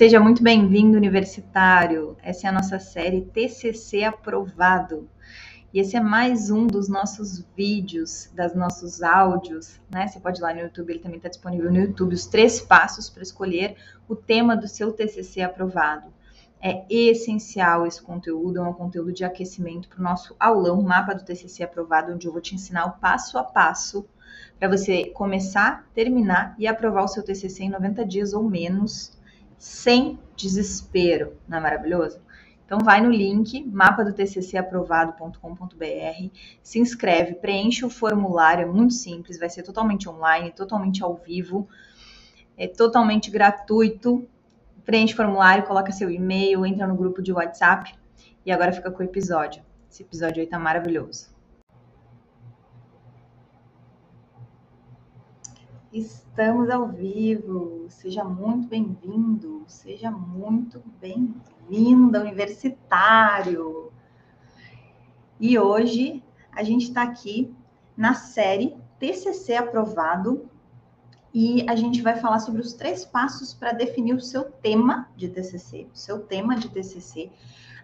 Seja muito bem-vindo, universitário. Essa é a nossa série TCC Aprovado. E esse é mais um dos nossos vídeos, das nossos áudios, né? Você pode ir lá no YouTube, ele também está disponível no YouTube, os três passos para escolher o tema do seu TCC aprovado. É essencial esse conteúdo, é um conteúdo de aquecimento para o nosso aulão, mapa do TCC aprovado, onde eu vou te ensinar o passo a passo para você começar, terminar e aprovar o seu TCC em 90 dias ou menos sem desespero. Não é maravilhoso? Então vai no link mapa do tccaprovado.com.br, se inscreve, preenche o formulário, é muito simples, vai ser totalmente online, totalmente ao vivo, é totalmente gratuito. Preenche o formulário, coloca seu e-mail, entra no grupo de WhatsApp e agora fica com o episódio. Esse episódio aí tá maravilhoso. Estamos ao vivo. Seja muito bem-vindo, seja muito bem-vinda, universitário. E hoje a gente está aqui na série TCC aprovado e a gente vai falar sobre os três passos para definir o seu tema de TCC, o seu tema de TCC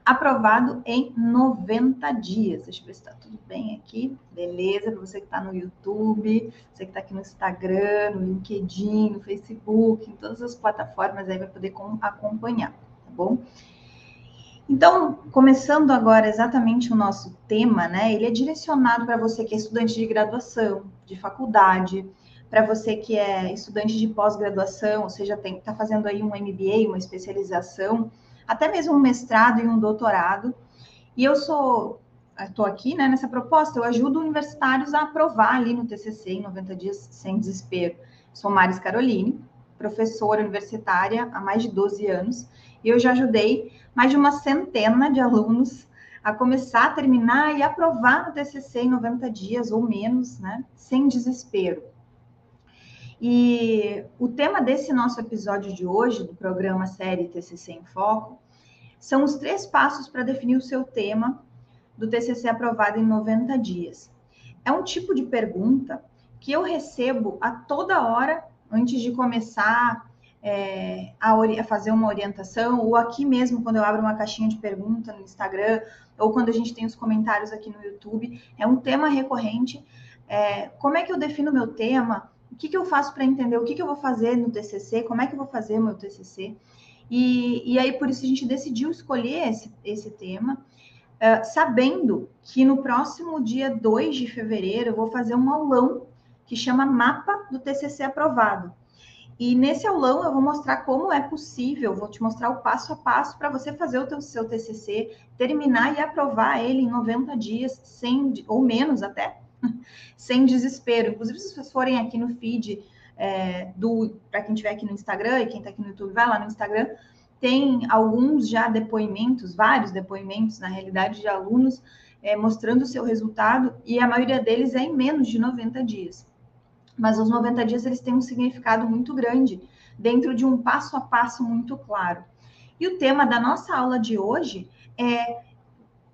aprovado em 90 dias. Deixa eu ver se está tudo bem aqui. Beleza, para você que está no YouTube, você que está aqui no Instagram, no LinkedIn, no Facebook, em todas as plataformas aí vai poder acompanhar, tá bom? Então, começando agora exatamente o nosso tema, né? Ele é direcionado para você que é estudante de graduação, de faculdade, para você que é estudante de pós-graduação, ou seja, está fazendo aí um MBA, uma especialização até mesmo um mestrado e um doutorado. E eu sou, estou aqui né, nessa proposta, eu ajudo universitários a aprovar ali no TCC em 90 dias sem desespero. Sou Maris Caroline, professora universitária há mais de 12 anos, e eu já ajudei mais de uma centena de alunos a começar, terminar e aprovar o TCC em 90 dias ou menos, né, sem desespero. E o tema desse nosso episódio de hoje, do programa série TCC em Foco, são os três passos para definir o seu tema do TCC aprovado em 90 dias. É um tipo de pergunta que eu recebo a toda hora antes de começar é, a, a, fazer uma orientação, ou aqui mesmo, quando eu abro uma caixinha de pergunta no Instagram, ou quando a gente tem os comentários aqui no YouTube. É um tema recorrente. É, como é que eu defino meu tema? O que, que eu faço para entender o que, que eu vou fazer no TCC, como é que eu vou fazer meu TCC. E, e aí, por isso, a gente decidiu escolher esse, esse tema, uh, sabendo que no próximo dia 2 de fevereiro eu vou fazer um aulão que chama Mapa do TCC Aprovado. E nesse aulão eu vou mostrar como é possível, vou te mostrar o passo a passo para você fazer o teu, seu TCC, terminar e aprovar ele em 90 dias, sem, ou menos até, sem desespero. Inclusive, se vocês forem aqui no feed é, do para quem estiver aqui no Instagram e quem está aqui no YouTube, vai lá no Instagram, tem alguns já depoimentos, vários depoimentos, na realidade, de alunos é, mostrando o seu resultado, e a maioria deles é em menos de 90 dias. Mas os 90 dias eles têm um significado muito grande, dentro de um passo a passo muito claro. E o tema da nossa aula de hoje é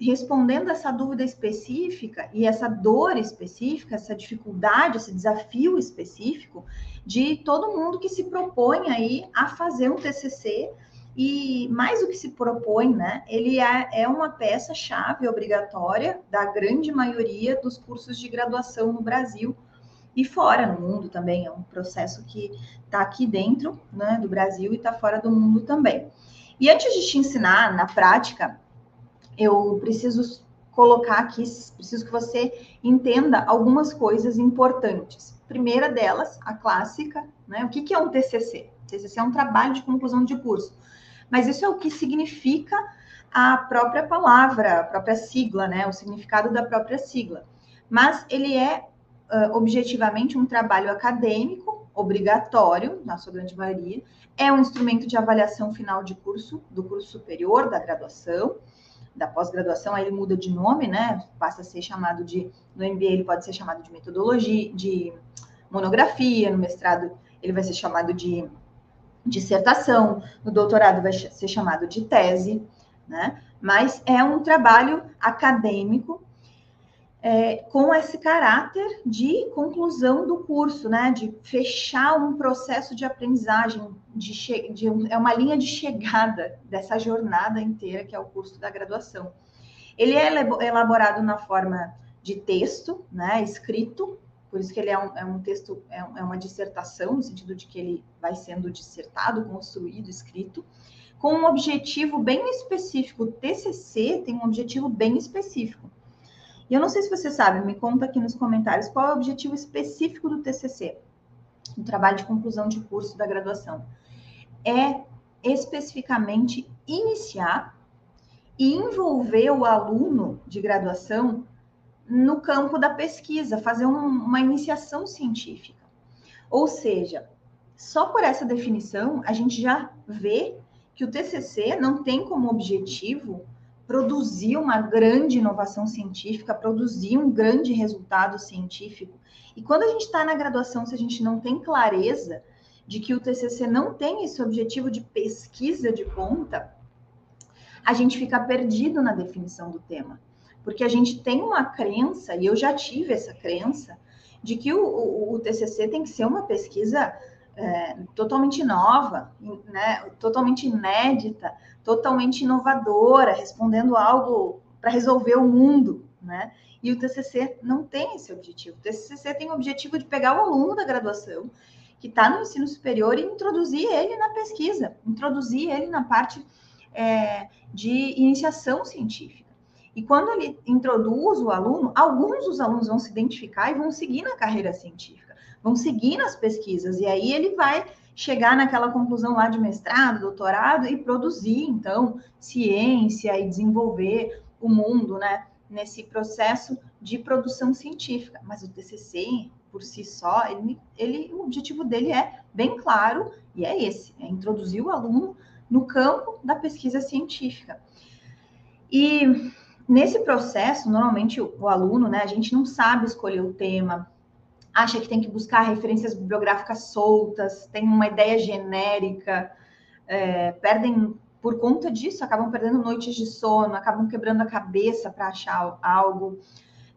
respondendo essa dúvida específica e essa dor específica, essa dificuldade, esse desafio específico de todo mundo que se propõe aí a fazer um TCC e mais do que se propõe, né? Ele é, é uma peça-chave obrigatória da grande maioria dos cursos de graduação no Brasil e fora no mundo também. É um processo que está aqui dentro né, do Brasil e está fora do mundo também. E antes de te ensinar na prática eu preciso colocar aqui, preciso que você entenda algumas coisas importantes. Primeira delas, a clássica, né? O que, que é um TCC? TCC é um trabalho de conclusão de curso. Mas isso é o que significa a própria palavra, a própria sigla, né? O significado da própria sigla. Mas ele é uh, objetivamente um trabalho acadêmico, obrigatório, na sua grande maioria, é um instrumento de avaliação final de curso, do curso superior, da graduação, da pós-graduação, aí ele muda de nome, né? Passa a ser chamado de, no MBA ele pode ser chamado de metodologia, de monografia, no mestrado ele vai ser chamado de dissertação, no doutorado vai ser chamado de tese, né? Mas é um trabalho acadêmico é, com esse caráter de conclusão do curso, né? De fechar um processo de aprendizagem, de, de um, é uma linha de chegada dessa jornada inteira que é o curso da graduação. Ele é elaborado na forma de texto, né? Escrito, por isso que ele é um, é um texto, é, é uma dissertação, no sentido de que ele vai sendo dissertado, construído, escrito, com um objetivo bem específico. O TCC tem um objetivo bem específico e eu não sei se você sabe, me conta aqui nos comentários qual é o objetivo específico do TCC, do trabalho de conclusão de curso da graduação. É especificamente iniciar e envolver o aluno de graduação no campo da pesquisa, fazer um, uma iniciação científica. Ou seja, só por essa definição, a gente já vê que o TCC não tem como objetivo produzir uma grande inovação científica, produzir um grande resultado científico. E quando a gente está na graduação, se a gente não tem clareza de que o TCC não tem esse objetivo de pesquisa de ponta, a gente fica perdido na definição do tema. Porque a gente tem uma crença, e eu já tive essa crença, de que o, o, o TCC tem que ser uma pesquisa é, totalmente nova, né, totalmente inédita, totalmente inovadora, respondendo algo para resolver o mundo, né? E o TCC não tem esse objetivo. O TCC tem o objetivo de pegar o aluno da graduação que está no ensino superior e introduzir ele na pesquisa, introduzir ele na parte é, de iniciação científica. E quando ele introduz o aluno, alguns dos alunos vão se identificar e vão seguir na carreira científica, vão seguir nas pesquisas, e aí ele vai chegar naquela conclusão lá de mestrado, doutorado e produzir, então, ciência e desenvolver o mundo, né, nesse processo de produção científica. Mas o TCC, por si só, ele, ele, o objetivo dele é bem claro e é esse: é introduzir o aluno no campo da pesquisa científica. E nesse processo, normalmente o, o aluno, né, a gente não sabe escolher o tema, acha que tem que buscar referências bibliográficas soltas, tem uma ideia genérica, é, perdem por conta disso, acabam perdendo noites de sono, acabam quebrando a cabeça para achar algo,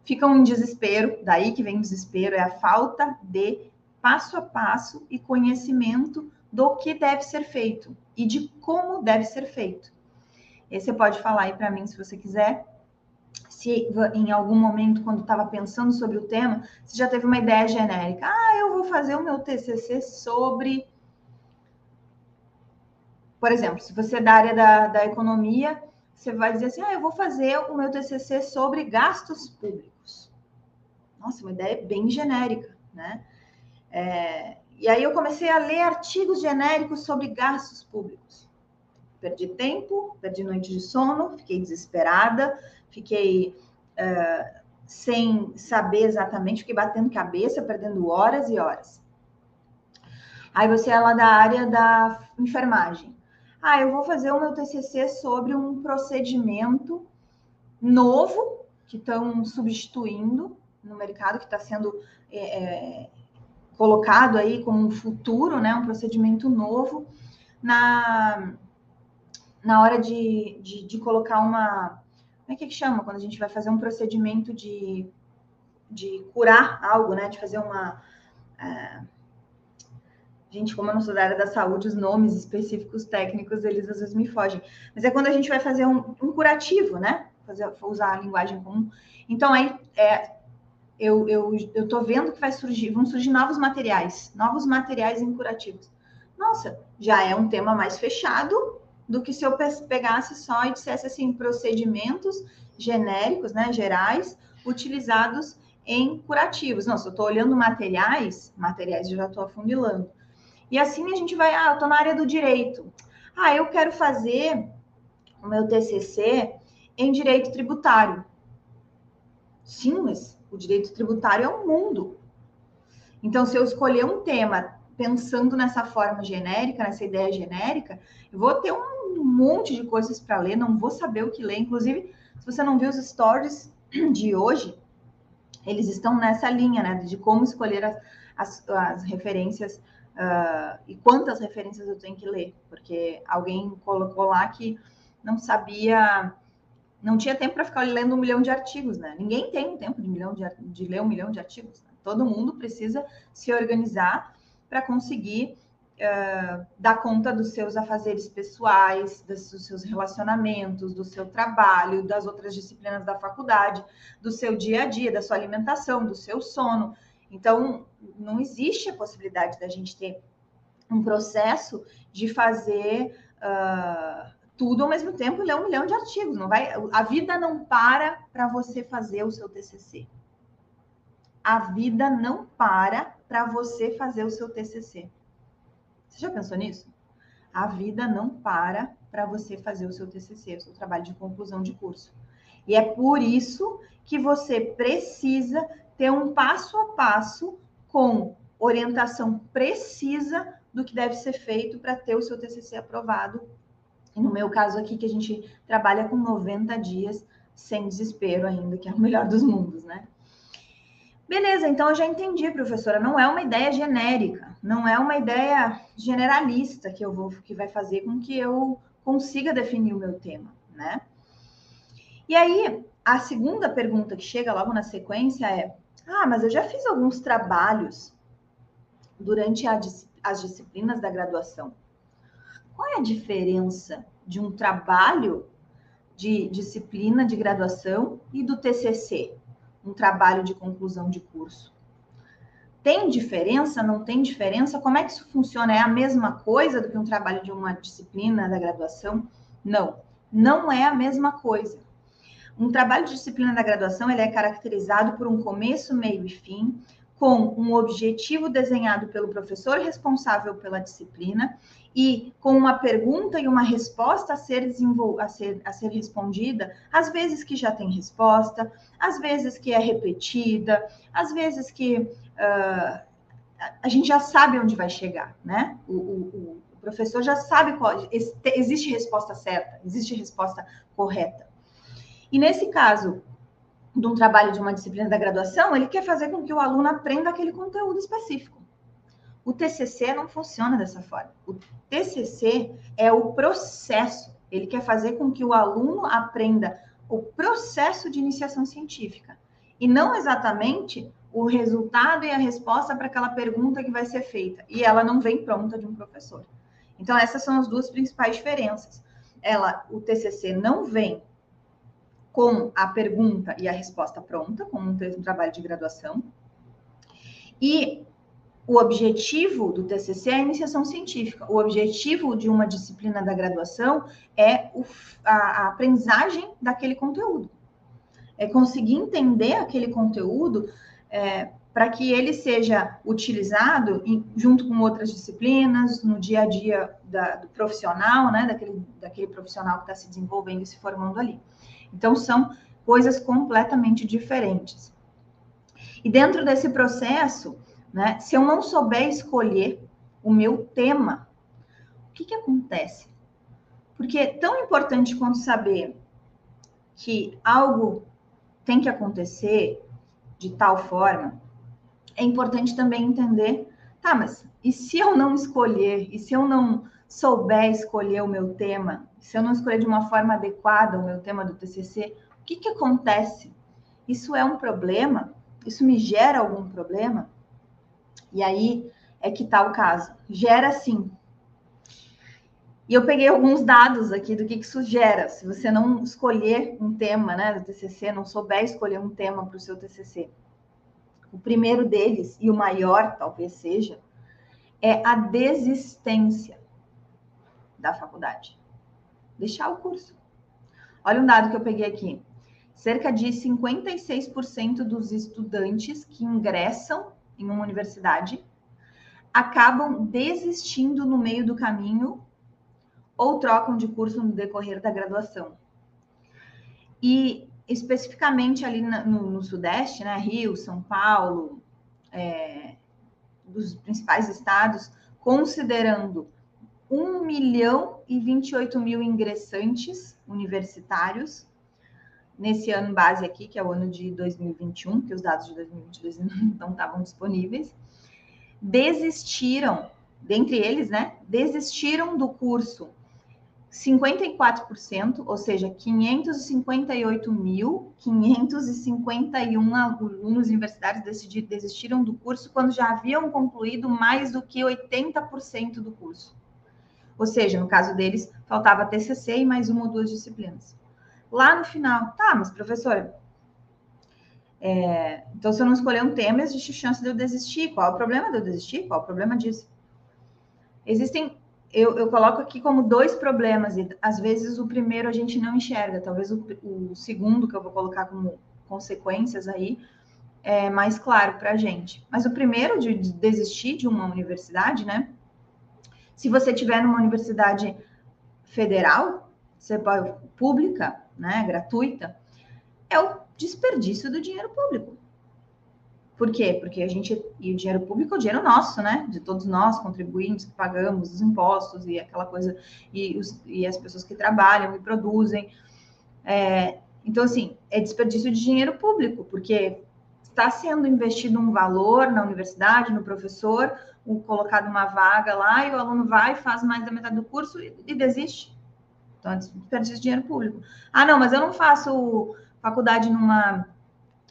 ficam em desespero, daí que vem o desespero, é a falta de passo a passo e conhecimento do que deve ser feito e de como deve ser feito. E você pode falar aí para mim se você quiser se em algum momento, quando estava pensando sobre o tema, você já teve uma ideia genérica. Ah, eu vou fazer o meu TCC sobre. Por exemplo, se você é da área da, da economia, você vai dizer assim: ah, eu vou fazer o meu TCC sobre gastos públicos. Nossa, uma ideia bem genérica, né? É, e aí eu comecei a ler artigos genéricos sobre gastos públicos. Perdi tempo, perdi noite de sono, fiquei desesperada, fiquei uh, sem saber exatamente, fiquei batendo cabeça, perdendo horas e horas. Aí você é lá da área da enfermagem. Ah, eu vou fazer o meu TCC sobre um procedimento novo que estão substituindo no mercado, que está sendo é, é, colocado aí como um futuro, né, um procedimento novo, na, na hora de, de, de colocar uma, como é que chama quando a gente vai fazer um procedimento de, de curar algo, né? De fazer uma. É... Gente, como eu não sou da área da saúde, os nomes específicos técnicos, eles às vezes me fogem. Mas é quando a gente vai fazer um, um curativo, né? Fazer, usar a linguagem comum. Então, aí, é, eu, eu, eu tô vendo que vai surgir, vão surgir novos materiais, novos materiais em curativos. Nossa, já é um tema mais fechado, do que se eu pegasse só e dissesse assim, procedimentos genéricos, né, gerais, utilizados em curativos. Não, se eu estou olhando materiais, materiais eu já estou afundilando. E assim a gente vai, ah, eu estou na área do direito. Ah, eu quero fazer o meu TCC em direito tributário. Sim, mas o direito tributário é um mundo. Então, se eu escolher um tema pensando nessa forma genérica, nessa ideia genérica, eu vou ter um monte de coisas para ler, não vou saber o que ler. Inclusive, se você não viu os stories de hoje, eles estão nessa linha, né, de como escolher as, as, as referências uh, e quantas referências eu tenho que ler, porque alguém colocou lá que não sabia não tinha tempo para ficar lendo um milhão de artigos, né? Ninguém tem um tempo de, milhão de, de ler um milhão de artigos. Né? Todo mundo precisa se organizar para conseguir uh, dar conta dos seus afazeres pessoais, dos seus relacionamentos, do seu trabalho, das outras disciplinas da faculdade, do seu dia a dia, da sua alimentação, do seu sono. Então, não existe a possibilidade da gente ter um processo de fazer uh, tudo ao mesmo tempo e ler um milhão de artigos. Não vai, a vida não para para você fazer o seu TCC. A vida não para para você fazer o seu TCC. Você já pensou nisso? A vida não para para você fazer o seu TCC, o seu trabalho de conclusão de curso. E é por isso que você precisa ter um passo a passo com orientação precisa do que deve ser feito para ter o seu TCC aprovado. E no meu caso aqui, que a gente trabalha com 90 dias sem desespero ainda, que é o melhor dos mundos, né? Beleza, então eu já entendi, professora. Não é uma ideia genérica, não é uma ideia generalista que eu vou que vai fazer com que eu consiga definir o meu tema, né? E aí, a segunda pergunta que chega logo na sequência é: ah, mas eu já fiz alguns trabalhos durante a, as disciplinas da graduação. Qual é a diferença de um trabalho de disciplina de graduação e do TCC? Um trabalho de conclusão de curso. Tem diferença? Não tem diferença? Como é que isso funciona? É a mesma coisa do que um trabalho de uma disciplina da graduação? Não, não é a mesma coisa. Um trabalho de disciplina da graduação ele é caracterizado por um começo, meio e fim, com um objetivo desenhado pelo professor responsável pela disciplina e com uma pergunta e uma resposta a ser, a ser, a ser respondida, às vezes que já tem resposta, às vezes que é repetida, às vezes que uh, a gente já sabe onde vai chegar, né? O, o, o professor já sabe qual existe resposta certa, existe resposta correta. E nesse caso, de um trabalho de uma disciplina da graduação, ele quer fazer com que o aluno aprenda aquele conteúdo específico. O TCC não funciona dessa forma. O TCC é o processo. Ele quer fazer com que o aluno aprenda o processo de iniciação científica e não exatamente o resultado e a resposta para aquela pergunta que vai ser feita. E ela não vem pronta de um professor. Então essas são as duas principais diferenças. Ela, o TCC não vem com a pergunta e a resposta pronta, como um trabalho de graduação. E o objetivo do TCC é a iniciação científica. O objetivo de uma disciplina da graduação é o, a, a, aprendizagem daquele conteúdo. É conseguir entender aquele conteúdo é, para que ele seja utilizado em, junto com outras disciplinas, no dia a dia da, do profissional, né, daquele, daquele profissional que está se desenvolvendo e se formando ali. Então, são coisas completamente diferentes. E dentro desse processo, né? Se eu não souber escolher o meu tema, o que, que acontece? Porque é tão importante quanto saber que algo tem que acontecer de tal forma, é importante também entender, tá, mas e se eu não escolher, e se eu não souber escolher o meu tema, se eu não escolher de uma forma adequada o meu tema do TCC, o que, que acontece? Isso é um problema? Isso me gera algum problema? E aí é que está o caso. Gera sim. E eu peguei alguns dados aqui do que, que isso gera. Se você não escolher um tema né, do TCC, não souber escolher um tema para o seu TCC. O primeiro deles, e o maior talvez seja, é a desistência da faculdade. Deixar o curso. Olha um dado que eu peguei aqui. Cerca de 56% dos estudantes que ingressam em uma universidade acabam desistindo no meio do caminho ou trocam de curso no decorrer da graduação. E especificamente ali no, no Sudeste, né, Rio, São Paulo, é, dos principais estados, considerando 1 milhão e 28 mil ingressantes universitários, nesse ano base aqui, que é o ano de 2021, que os dados de 2022 não estavam disponíveis, desistiram, dentre eles, né, desistiram do curso 54%, ou seja, 558.551 alunos universitários desistiram do curso quando já haviam concluído mais do que 80% do curso. Ou seja, no caso deles, faltava TCC e mais uma ou duas disciplinas. Lá no final, tá, mas professora, é, então se eu não escolher um tema, existe chance de eu desistir. Qual é o problema de eu desistir? Qual é o problema disso? Existem eu, eu, coloco aqui como dois problemas, e às vezes o primeiro a gente não enxerga, talvez o, o segundo, que eu vou colocar como consequências aí, é mais claro para a gente. Mas o primeiro de desistir de uma universidade, né? Se você tiver numa universidade federal, você pode, pública, né, gratuita, é o desperdício do dinheiro público. Por quê? Porque a gente. E o dinheiro público é o dinheiro nosso, né? De todos nós, contribuintes, que pagamos os impostos e aquela coisa, e, os, e as pessoas que trabalham e produzem. É, então, assim, é desperdício de dinheiro público, porque está sendo investido um valor na universidade, no professor, colocado uma vaga lá, e o aluno vai, faz mais da metade do curso e, e desiste. Então, desperdício de dinheiro público. Ah, não, mas eu não faço faculdade numa,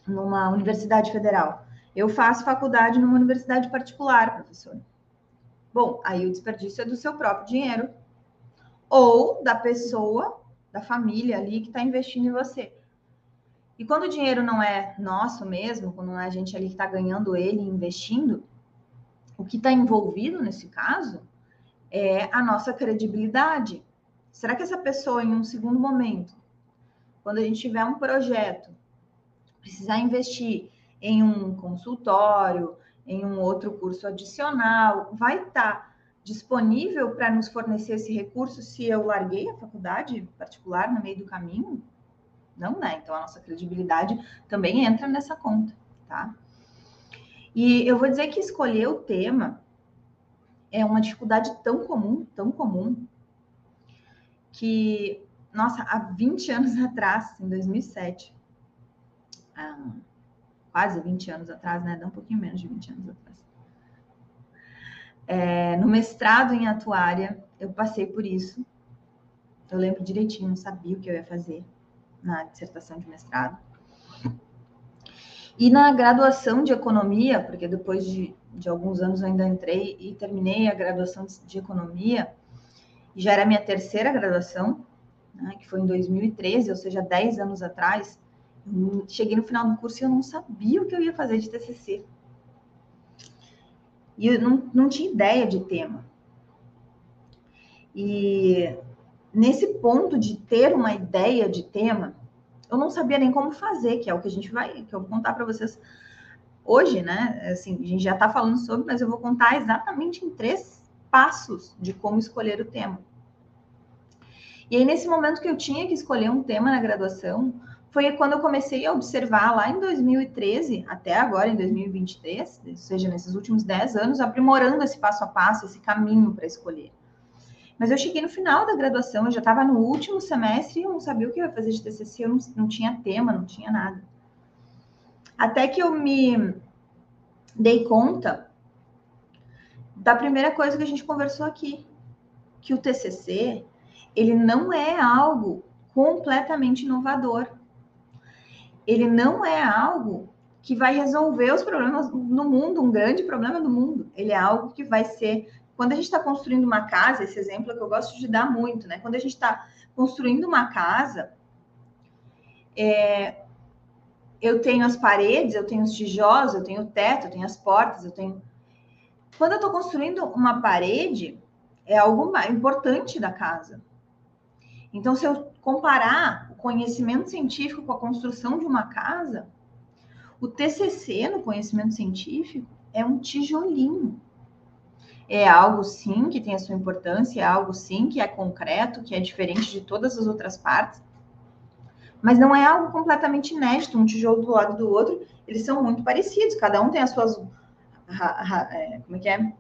numa universidade federal. Eu faço faculdade numa universidade particular, professor. Bom, aí o desperdício é do seu próprio dinheiro ou da pessoa, da família ali que está investindo em você. E quando o dinheiro não é nosso mesmo, quando não é a gente ali que está ganhando ele e investindo, o que está envolvido nesse caso é a nossa credibilidade. Será que essa pessoa, em um segundo momento, quando a gente tiver um projeto, precisar investir em um consultório, em um outro curso adicional, vai estar tá disponível para nos fornecer esse recurso se eu larguei a faculdade particular no meio do caminho? Não, né? Então a nossa credibilidade também entra nessa conta, tá? E eu vou dizer que escolher o tema é uma dificuldade tão comum, tão comum, que, nossa, há 20 anos atrás, em 2007, ah, quase 20 anos atrás, né? Dá um pouquinho menos de 20 anos atrás. É, no mestrado em atuária, eu passei por isso. Eu lembro direitinho, não sabia o que eu ia fazer na dissertação de mestrado. E na graduação de economia, porque depois de, de alguns anos eu ainda entrei e terminei a graduação de, economia, já era minha terceira graduação, né, que foi em 2013, ou seja, 10 anos atrás, cheguei no final do curso e eu não sabia o que eu ia fazer de TCC. E eu não, não tinha ideia de tema. E nesse ponto de ter uma ideia de tema, eu não sabia nem como fazer, que é o que a gente vai, que eu vou contar para vocês hoje, né? Assim, a gente já está falando sobre, mas eu vou contar exatamente em três passos de como escolher o tema. E aí, nesse momento que eu tinha que escolher um tema na graduação, foi quando eu comecei a observar lá em 2013 até agora, em 2023, ou seja, nesses últimos 10 anos, aprimorando esse passo a passo, esse caminho para escolher. Mas eu cheguei no final da graduação, eu já estava no último semestre e eu não sabia o que eu ia fazer de TCC, eu não, não tinha tema, não tinha nada. Até que eu me dei conta da primeira coisa que a gente conversou aqui, que o TCC, ele não é algo completamente inovador ele não é algo que vai resolver os problemas no mundo, um grande problema do mundo. Ele é algo que vai ser. Quando a gente está construindo uma casa, esse exemplo é que eu gosto de dar muito, né? Quando a gente está construindo uma casa, é, eu tenho as paredes, eu tenho os tijolos, eu tenho o teto, eu tenho as portas, eu tenho. Quando eu estou construindo uma parede, é algo importante da casa. Então, se eu comparar o conhecimento científico com a construção de uma casa, o TCC no conhecimento científico é um tijolinho. É algo sim que tem a sua importância, é algo sim que é concreto, que é diferente de todas as outras partes, mas não é algo completamente inédito, um tijolo do lado do outro, eles são muito parecidos, cada um tem as suas. É, como é que é?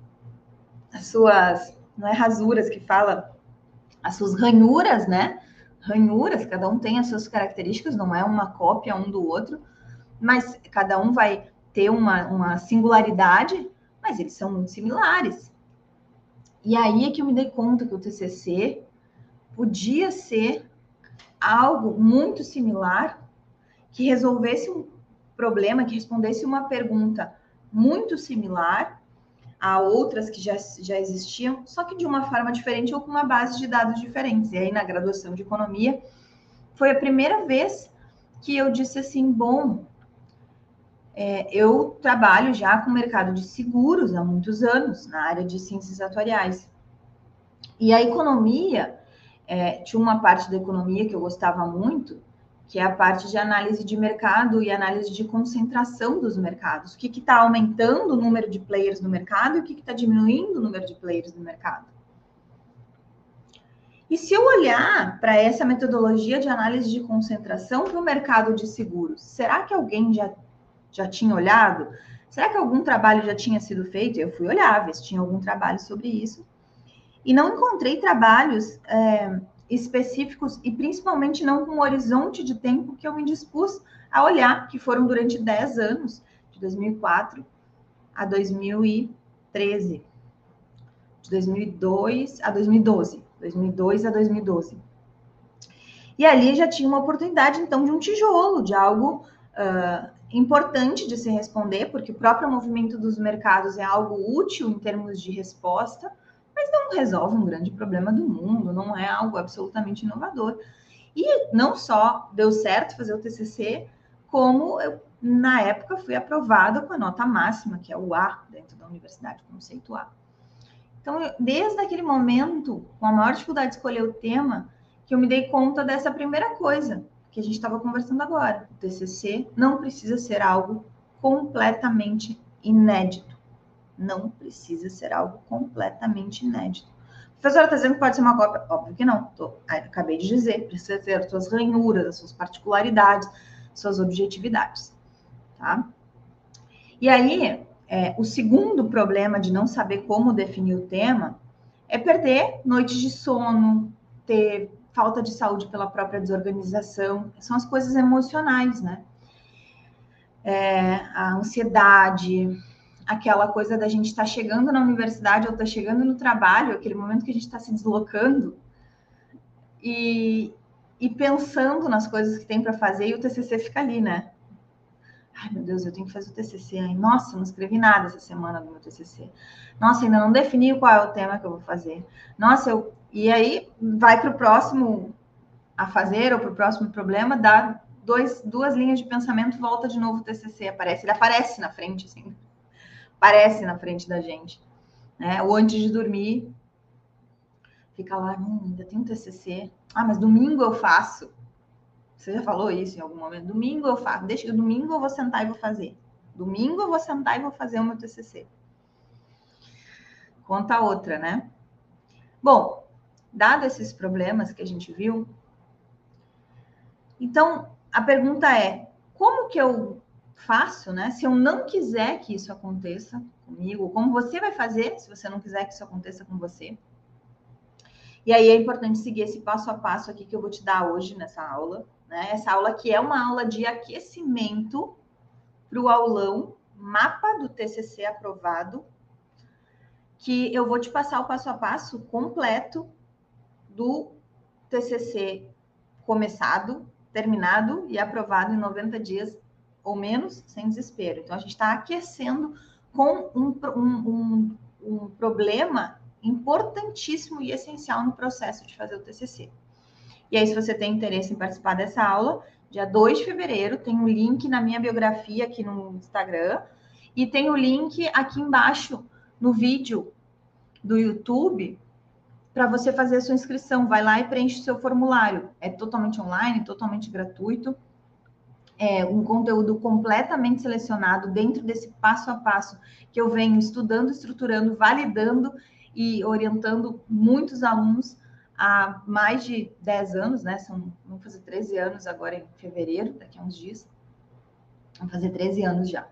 As suas. Não é rasuras que fala, as suas ranhuras, né? Ranhuras, cada um tem as suas características, não é uma cópia um do outro, mas cada um vai ter uma, uma singularidade, mas eles são muito similares. E aí é que eu me dei conta que o TCC, podia ser algo muito similar que resolvesse um problema, que respondesse uma pergunta muito similar a outras que já, já existiam, só que de uma forma diferente ou com uma base de dados diferentes. E aí, na graduação de economia, foi a primeira vez que eu disse assim: bom, é, eu trabalho já com o mercado de seguros há muitos anos, na área de ciências atuariais. E a economia, é, tinha uma parte da economia que eu gostava muito, que é a parte de análise de mercado e análise de concentração dos mercados. O que está aumentando o número de players no mercado e o que está diminuindo o número de players no mercado. E se eu olhar para essa metodologia de análise de concentração para o mercado de seguros, será que alguém já, já tinha olhado? Será que algum trabalho já tinha sido feito? Eu fui olhar, ver se tinha algum trabalho sobre isso. E não encontrei trabalhos é, específicos e principalmente não com um horizonte de tempo que eu me dispus a olhar, que foram durante 10 anos, de 2004 a 2013, de 2002 a 2012, 2002 a 2012. E ali já tinha uma oportunidade, então, de um tijolo, de algo uh, importante de se responder, porque o próprio movimento dos mercados é algo útil em termos de resposta, mas não resolve um grande problema do mundo, não é algo absolutamente inovador. E não só deu certo fazer o TCC, como eu, na época, fui aprovada com a nota máxima, que é o A, dentro da universidade, conceito A. Então, eu, desde aquele momento, com a maior dificuldade de escolher o tema, que eu me dei conta dessa primeira coisa que a gente estava conversando agora. O TCC não precisa ser algo completamente inédito não precisa ser algo completamente inédito. Professora está dizendo que pode ser uma cópia? Óbvio que não. Tô, acabei de dizer, precisa ter as suas ranhuras, as suas particularidades, suas objetividades. Tá? E aí, é, o segundo problema de não saber como definir o tema é perder noites de sono, ter falta de saúde pela própria desorganização, são as coisas emocionais, né? É, a ansiedade, aquela coisa da gente estar tá chegando na universidade ou estar tá chegando no trabalho, aquele momento que a gente está se deslocando e, e pensando nas coisas que tem para fazer e o TCC fica ali, né? Ai, meu Deus, eu tenho que fazer o TCC. Ai, nossa, não escrevi nada essa semana do meu TCC. Nossa, ainda não defini qual é o tema que eu vou fazer. Nossa, eu... E aí, vai para o próximo a fazer ou para o próximo problema, dá dois, duas linhas de pensamento, volta de novo o TCC, aparece. Ele aparece na frente, assim aparece na frente da gente. Né? Ou antes de dormir, fica lá, hum, ainda tem um TCC. Ah, mas domingo eu faço. Você já falou isso em algum momento? Domingo eu faço. Deixa domingo eu vou sentar e vou fazer. Domingo eu vou sentar e vou fazer o meu TCC. Conta outra, né? Bom, dado esses problemas que a gente viu, então a pergunta é: como que eu faço, né? Se eu não quiser que isso aconteça comigo, como você vai fazer se você não quiser que isso aconteça com você? E aí é importante seguir esse passo a passo aqui que eu vou te dar hoje nessa aula, né? Essa aula que é uma aula de aquecimento para o aulão mapa do TCC aprovado, que eu vou te passar o passo a passo completo do TCC começado, terminado e aprovado em 90 dias ou menos, sem desespero. Então, a gente está aquecendo com um, um, um, um, problema importantíssimo e essencial no processo de fazer o TCC. E aí, se você tem interesse em participar dessa aula, dia 2 de fevereiro, tem um link na minha biografia aqui no Instagram e tem o link aqui embaixo no vídeo do YouTube para você fazer a sua inscrição. Vai lá e preenche o seu formulário. É totalmente online, totalmente gratuito é, um conteúdo completamente selecionado dentro desse passo a passo que eu venho estudando, estruturando, validando e orientando muitos alunos há mais de 10 anos, né? São, vamos fazer 13 anos agora em fevereiro, daqui a uns dias. Vamos fazer 13 anos já.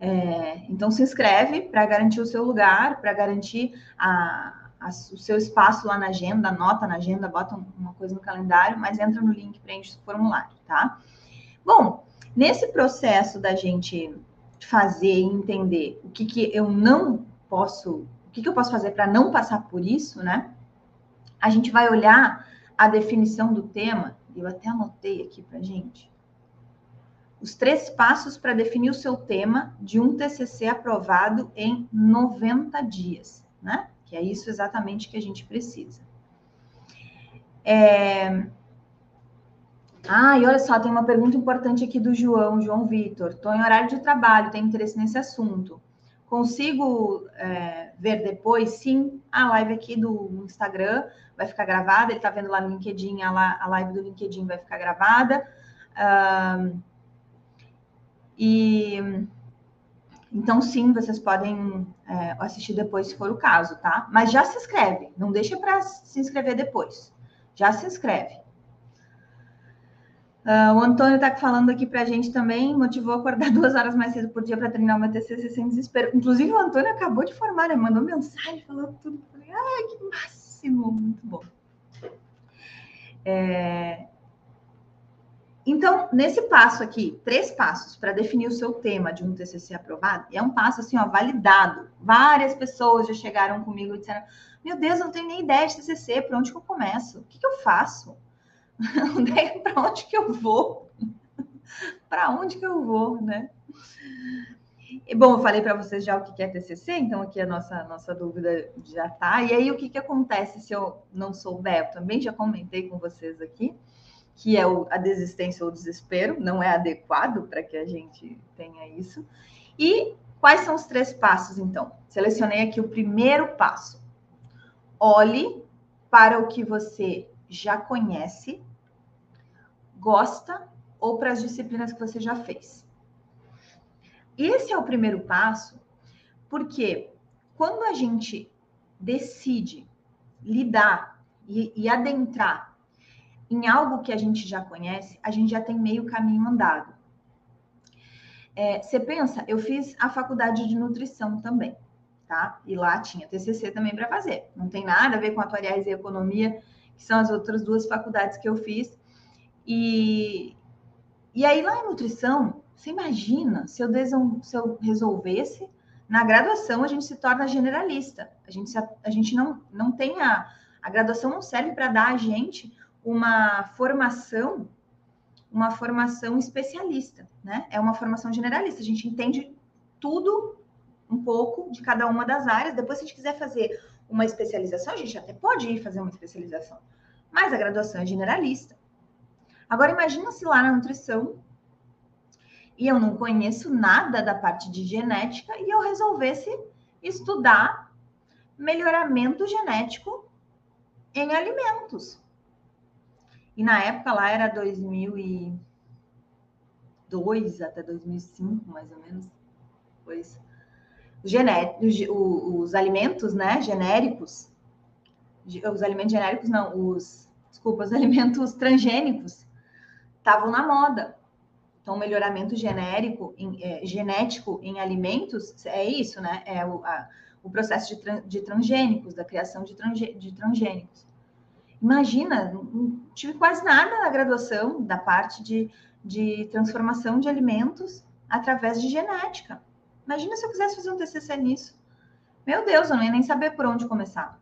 É, então se inscreve para garantir o seu lugar, para garantir a, o seu espaço lá na agenda, anota na agenda, bota uma coisa no calendário, mas entra no link, preenche o formulário, tá? Bom, nesse processo da gente fazer e entender o que, que eu não posso, o que, que eu posso fazer para não passar por isso, né? A gente vai olhar a definição do tema, eu até anotei aqui para gente. Os três passos para definir o seu tema de um TCC aprovado em 90 dias, né? É isso exatamente que a gente precisa. É... Ah, e olha só, tem uma pergunta importante aqui do João, João Vitor. Estou em horário de trabalho, tenho interesse nesse assunto. Consigo é, ver depois? Sim, a live aqui do Instagram vai ficar gravada. Ele está vendo lá no LinkedIn, a, live do LinkedIn vai ficar gravada. e então, sim, vocês podem é, assistir depois, se for o caso, tá? Mas já se inscreve, não deixa para se inscrever depois. Já se inscreve. Uh, o Antônio está falando aqui para a gente também, motivou a acordar duas horas mais cedo por dia para treinar uma TCC sem desespero. Inclusive, o Antônio acabou de formar, né? Mandou mensagem falando tudo. Ai, que máximo, muito bom. É... Então, nesse passo aqui, três passos para definir o seu tema de um TCC aprovado, é um passo assim, ó, validado. Várias pessoas já chegaram comigo e disseram: Meu Deus, eu não tenho nem ideia de TCC, por onde que eu começo? O que, que eu faço? É para onde que eu vou? para onde que eu vou, né? E, bom, eu falei para vocês já o que é TCC, então aqui a nossa, nossa dúvida já está. E aí, o que, que acontece se eu não souber? Eu também já comentei com vocês aqui, que é o, a desistência ou o desespero, não é adequado para que a gente tenha isso. E quais são os três passos, então? Selecionei aqui o primeiro passo. Olhe para o que você já conhece, gosta ou para as disciplinas que você já fez. Esse é o primeiro passo, porque quando a gente decide lidar e, e adentrar em algo que a gente já conhece, a gente já tem meio caminho andado. É, você pensa, eu fiz a faculdade de nutrição também, tá? E lá tinha TCC também para fazer. Não tem nada a ver com atuariais e economia, que são as outras duas faculdades que eu fiz. E, e aí, lá em nutrição, você imagina se eu, se eu resolvesse, na graduação a gente se torna generalista. A gente, se, a gente não, não tem a. A graduação não serve para dar a gente uma formação, uma formação especialista, né? É uma formação generalista. A gente entende tudo um pouco de cada uma das áreas. Depois, se a gente quiser fazer uma especialização, a gente até pode ir fazer uma especialização, mas a graduação é generalista. Agora, imagina se lá na nutrição e eu não conheço nada da parte de genética e eu resolvesse estudar melhoramento genético em alimentos. E na época lá era 2002 até 2005, mais ou menos. Pois gené os, os, alimentos, né, genéricos, os alimentos genéricos não, os, desculpa, os alimentos transgênicos estavam na moda. Então, melhoramento genérico, em, é, genético em alimentos é isso, né? É o, a, o processo de, de transgênicos, da criação de, transgê, de transgênicos. Imagina, não tive quase nada na graduação da parte de, de transformação de alimentos através de genética. Imagina se eu quisesse fazer um TCC nisso. Meu Deus, eu não ia nem saber por onde começar.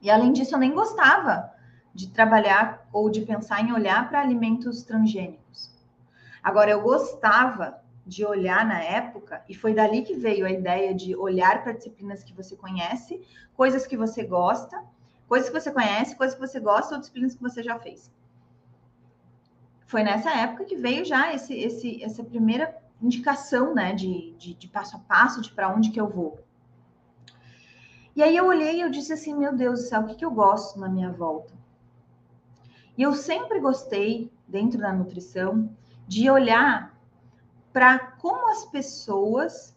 E além disso, eu nem gostava de trabalhar ou de pensar em olhar para alimentos transgênicos. Agora, eu gostava de olhar na época, e foi dali que veio a ideia de olhar para disciplinas que você conhece, coisas que você gosta, coisas que você conhece, coisas que você gosta ou disciplinas que você já fez. Foi nessa época que veio já esse, esse, essa primeira indicação, né, de, de, de passo a passo, de para onde que eu vou. E aí eu olhei e eu disse assim, meu Deus do céu, o que, que eu gosto na minha volta? E eu sempre gostei, dentro da nutrição, de olhar para como as pessoas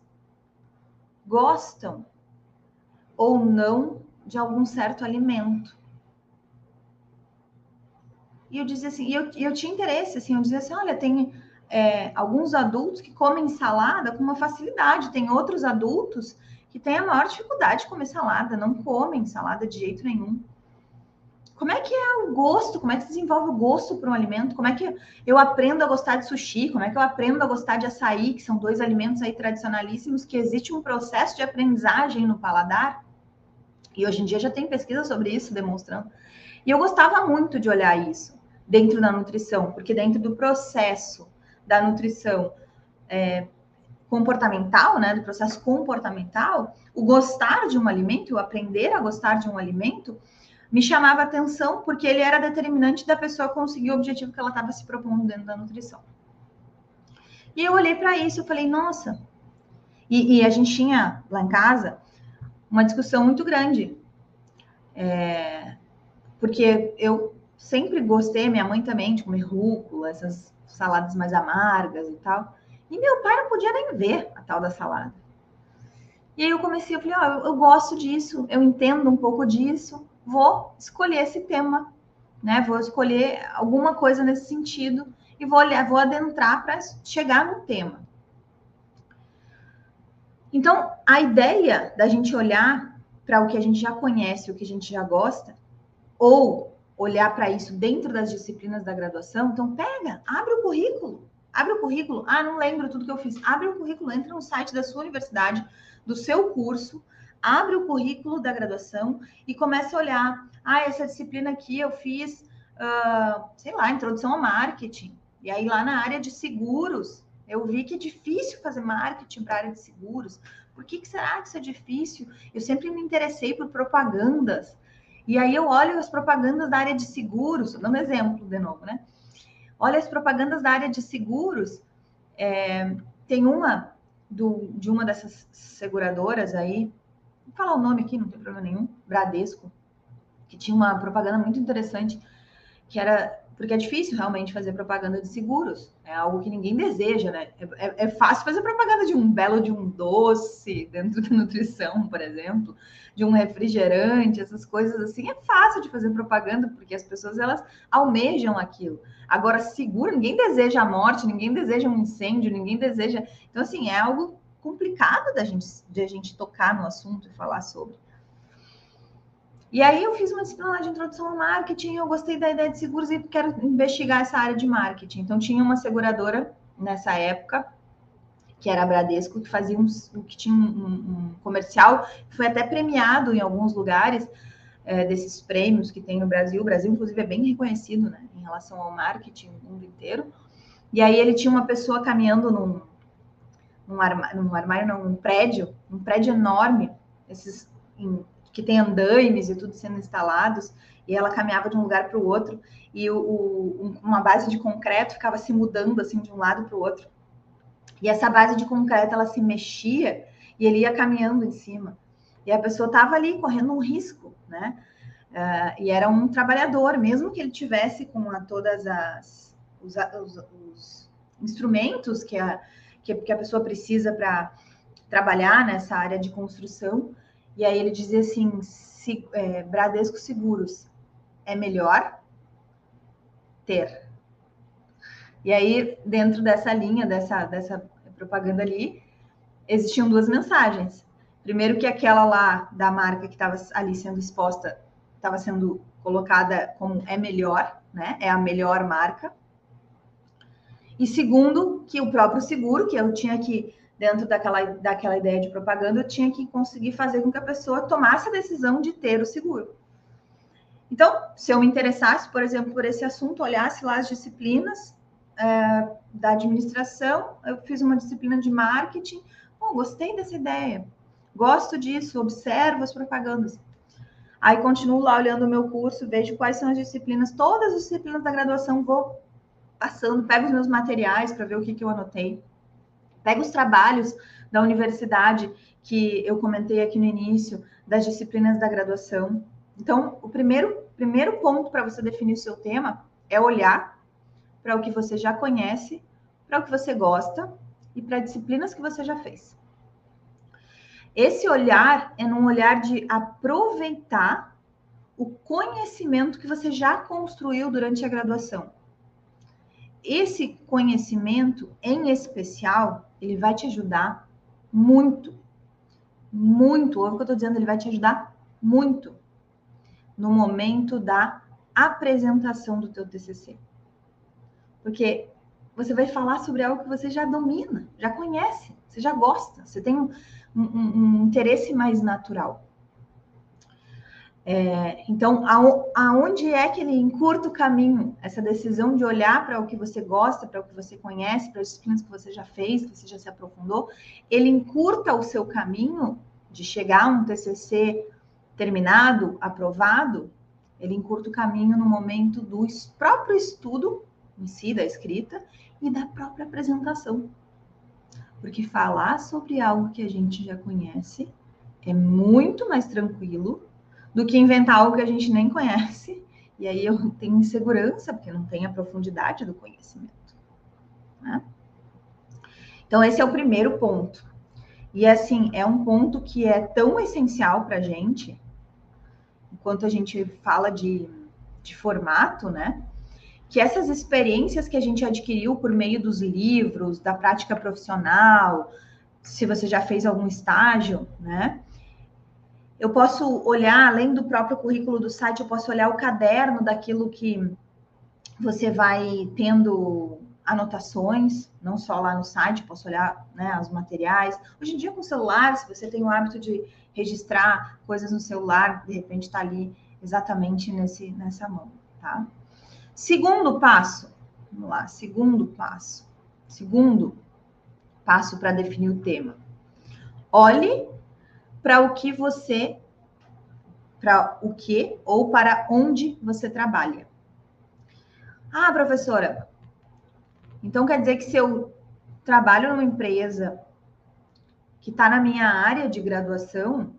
gostam ou não de algum certo alimento. E eu dizia assim, e eu, eu tinha interesse, assim, eu dizia assim, olha, tem é, alguns adultos que comem salada com uma facilidade, tem outros adultos que têm a maior dificuldade de comer salada, não comem salada de jeito nenhum. Como é que é o gosto? Como é que se desenvolve o gosto para um alimento? Como é que eu aprendo a gostar de sushi? Como é que eu aprendo a gostar de açaí, que são dois alimentos aí tradicionalíssimos, que existe um processo de aprendizagem no paladar? E hoje em dia já tem pesquisa sobre isso demonstrando. E eu gostava muito de olhar isso dentro da nutrição, porque dentro do processo da nutrição é, comportamental, né, do processo comportamental, o gostar de um alimento, o aprender a gostar de um alimento, me chamava atenção porque ele era determinante da pessoa conseguir o objetivo que ela estava se propondo dentro da nutrição. E eu olhei para isso e falei, nossa. E, e, a gente tinha lá em casa uma discussão muito grande. É, porque eu sempre gostei, minha mãe também, de comer rúcula, essas saladas mais amargas e tal. E meu pai não podia nem ver a tal da salada. E aí eu comecei, eu falei, ó, oh, eu, gosto disso, eu entendo um pouco disso, vou escolher esse tema, né? Vou escolher alguma coisa nesse sentido e vou olhar, vou adentrar para chegar no tema. Então, a ideia da gente olhar para o que a gente já conhece, o que a gente já gosta, ou olhar para isso dentro das disciplinas da graduação, então pega, abre o currículo, abre o currículo. Ah, não lembro tudo que eu fiz. Abre o currículo, entra no site da sua universidade, do seu curso, abre o currículo da graduação e começa a olhar. Ah, essa disciplina aqui eu fiz, uh, sei lá, introdução ao marketing. E aí, lá na área de seguros, eu vi que é difícil fazer marketing para a área de seguros. Por que, que será que isso é difícil? Eu sempre me interessei por propagandas. E aí eu olho as propagandas da área de seguros, dando exemplo de novo, né? Olha as propagandas da área de seguros. É, tem uma do, de uma dessas seguradoras aí, vou falar o nome aqui, não tem problema nenhum, Bradesco, que tinha uma propaganda muito interessante, que era porque é difícil realmente fazer propaganda de seguros. É algo que ninguém deseja, né? É, é, é, fácil fazer propaganda de um belo de um doce dentro da nutrição, por exemplo, de um refrigerante, essas coisas assim. É fácil de fazer propaganda porque as pessoas elas almejam aquilo. Agora, seguro, ninguém deseja a morte, ninguém deseja um incêndio, ninguém deseja. Então, assim, é algo complicado da gente, de a gente tocar no assunto e falar sobre. E aí eu fiz uma disciplina de introdução ao marketing, eu gostei da ideia de seguros e quero investigar essa área de marketing. Então tinha uma seguradora nessa época, que era a Bradesco, que fazia um, que tinha um, um comercial, foi até premiado em alguns lugares é, desses prêmios que tem no Brasil. O Brasil, inclusive, é bem reconhecido né, em relação ao marketing no mundo inteiro. E aí ele tinha uma pessoa caminhando num, num, armário, num armário, não, num prédio, um prédio enorme, esses em, que tem andaimes e tudo sendo instalados, e ela caminhava de um lugar para o outro, e o, o, uma base de concreto ficava se mudando assim de um lado para o outro. E essa base de concreto ela se mexia e ele ia caminhando em cima. E a pessoa estava ali correndo um risco, né? Uh, e era um trabalhador, mesmo que ele tivesse com a, todas as os, os, os instrumentos que a, que, que a pessoa precisa para trabalhar nessa área de construção, e aí ele dizia assim: se, é, Bradesco Seguros é melhor ter. E aí, dentro dessa linha, dessa, dessa propaganda ali, existiam duas mensagens. Primeiro, que aquela lá da marca que estava ali sendo exposta estava sendo colocada como é melhor, né? É a melhor marca. E segundo, que o próprio seguro, que eu tinha que dentro daquela, daquela ideia de propaganda, eu tinha que conseguir fazer com que a pessoa tomasse a decisão de ter o seguro. Então, se eu me interessasse, por exemplo, por esse assunto, olhasse lá as disciplinas é, da administração, eu fiz uma disciplina de marketing, oh, gostei dessa ideia, gosto disso, observo as propagandas. Aí continuo lá olhando o meu curso, vejo quais são as disciplinas, todas as disciplinas da graduação, vou passando, pego os meus materiais para ver o que, que eu anotei. Pega os trabalhos da universidade que eu comentei aqui no início, das disciplinas da graduação. Então, o primeiro, primeiro ponto para você definir o seu tema é olhar para o que você já conhece, para o que você gosta e para disciplinas que você já fez. Esse olhar é num olhar de aproveitar o conhecimento que você já construiu durante a graduação. Esse conhecimento, em especial, ele vai te ajudar muito, muito. Ouve o que eu estou dizendo, ele vai te ajudar muito no momento da apresentação do teu TCC. Porque você vai falar sobre algo que você já domina, já conhece, você já gosta, você tem um, um, um interesse mais natural. É, então, aonde é que ele encurta o caminho? Essa decisão de olhar para o que você gosta, para o que você conhece, para os disciplinas que você já fez, que você já se aprofundou, ele encurta o seu caminho de chegar a um TCC terminado, aprovado, ele encurta o caminho no momento do próprio estudo em si, da escrita, e da própria apresentação. Porque falar sobre algo que a gente já conhece é muito mais tranquilo do que inventar algo que a gente nem conhece. E aí eu tenho insegurança, porque não tem a profundidade do conhecimento. Né? Então, esse é o primeiro ponto. E assim, é um ponto que é tão essencial para a gente, enquanto a gente fala de, de formato, né? Que essas experiências que a gente adquiriu por meio dos livros, da prática profissional, se você já fez algum estágio, né? Eu posso olhar, além do próprio currículo do site, eu posso olhar o caderno daquilo que você vai tendo anotações, não só lá no site, posso olhar né, os materiais. Hoje em dia, com o celular, se você tem o hábito de registrar coisas no celular, de repente está ali exatamente nesse, nessa mão, tá? Segundo passo, vamos lá, segundo passo. Segundo passo para definir o tema. Olhe para o que você, para o que ou para onde você trabalha. Ah, professora, então quer dizer que se eu trabalho numa empresa que está na minha área de graduação,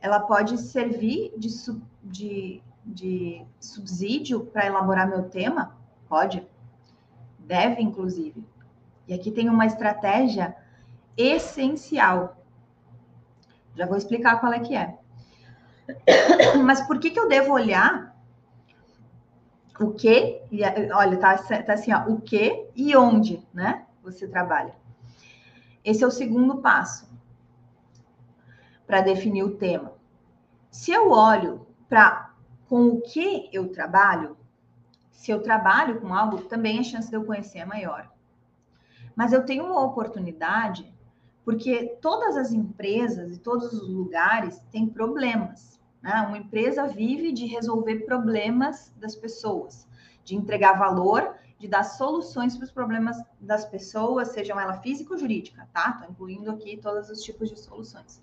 ela pode servir de, de, de subsídio para elaborar meu tema? Pode. Deve, inclusive. E aqui tem uma estratégia essencial já vou explicar qual é que é. Mas por que, que eu devo olhar o que, olha, tá, tá assim, ó, o que e onde, né? Você trabalha. Esse é o segundo passo para definir o tema. Se eu olho para com o que eu trabalho, se eu trabalho com algo, também a chance de eu conhecer é maior. Mas eu tenho uma oportunidade porque todas as empresas e todos os lugares têm problemas. Né? Uma empresa vive de resolver problemas das pessoas, de entregar valor, de dar soluções para os problemas das pessoas, sejam ela física ou jurídica, tá? Estou incluindo aqui todos os tipos de soluções.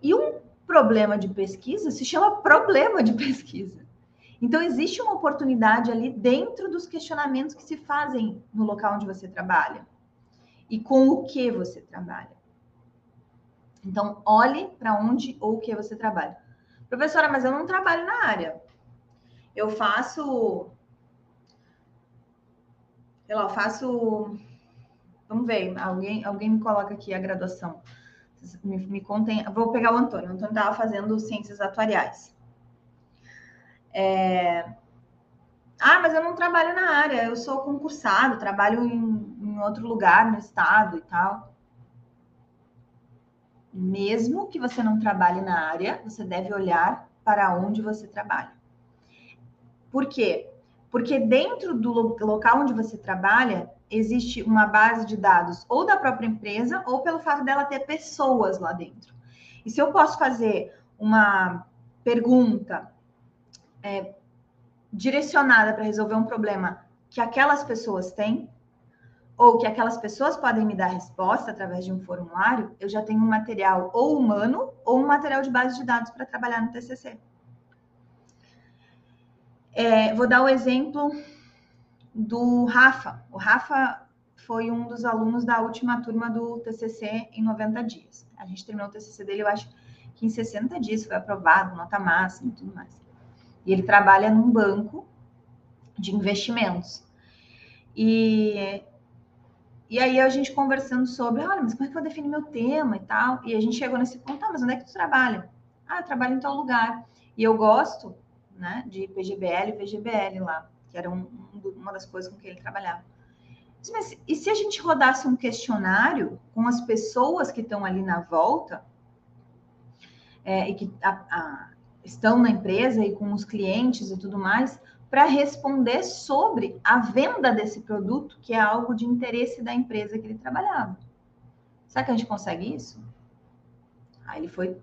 E um problema de pesquisa se chama problema de pesquisa. Então, existe uma oportunidade ali dentro dos questionamentos que se fazem no local onde você trabalha e com o que você trabalha. Então, olhe para onde ou o que você trabalha. Professora, mas eu não trabalho na área. Eu faço. Sei lá, eu faço. Vamos ver, alguém, alguém me coloca aqui a graduação. Me, me contem. Vou pegar o Antônio. O Antônio estava fazendo ciências atuariais. É... Ah, mas eu não trabalho na área, eu sou concursado, trabalho em em outro lugar no estado e tal. Mesmo que você não trabalhe na área, você deve olhar para onde você trabalha. Por quê? Porque dentro do local onde você trabalha, existe uma base de dados ou da própria empresa ou pelo fato dela ter pessoas lá dentro. E se eu posso fazer uma pergunta é, direcionada para resolver um problema que aquelas pessoas têm, ou que aquelas pessoas podem me dar resposta através de um formulário, eu já tenho um material ou humano ou um material de base de dados para trabalhar no TCC. É, vou dar o exemplo do Rafa. O Rafa foi um dos alunos da última turma do TCC em 90 dias. A gente terminou o TCC dele, eu acho que em 60 dias foi aprovado, nota máxima e tudo mais. E ele trabalha num banco de investimentos. E e aí a gente conversando sobre, olha, mas como é que eu defino meu tema e tal? E a gente chegou nesse ponto, ah, mas onde é que tu trabalha? Ah, eu trabalho em tal lugar. E eu gosto, né, de PGBL e VGBL lá, que era um, uma das coisas com que ele trabalhava. Mas e se a gente rodasse um questionário com as pessoas que estão ali na volta é, e que a, a, estão na empresa e com os clientes e tudo mais, para responder sobre a venda desse produto, que é algo de interesse da empresa que ele trabalhava. Será que a gente consegue isso? Aí ele foi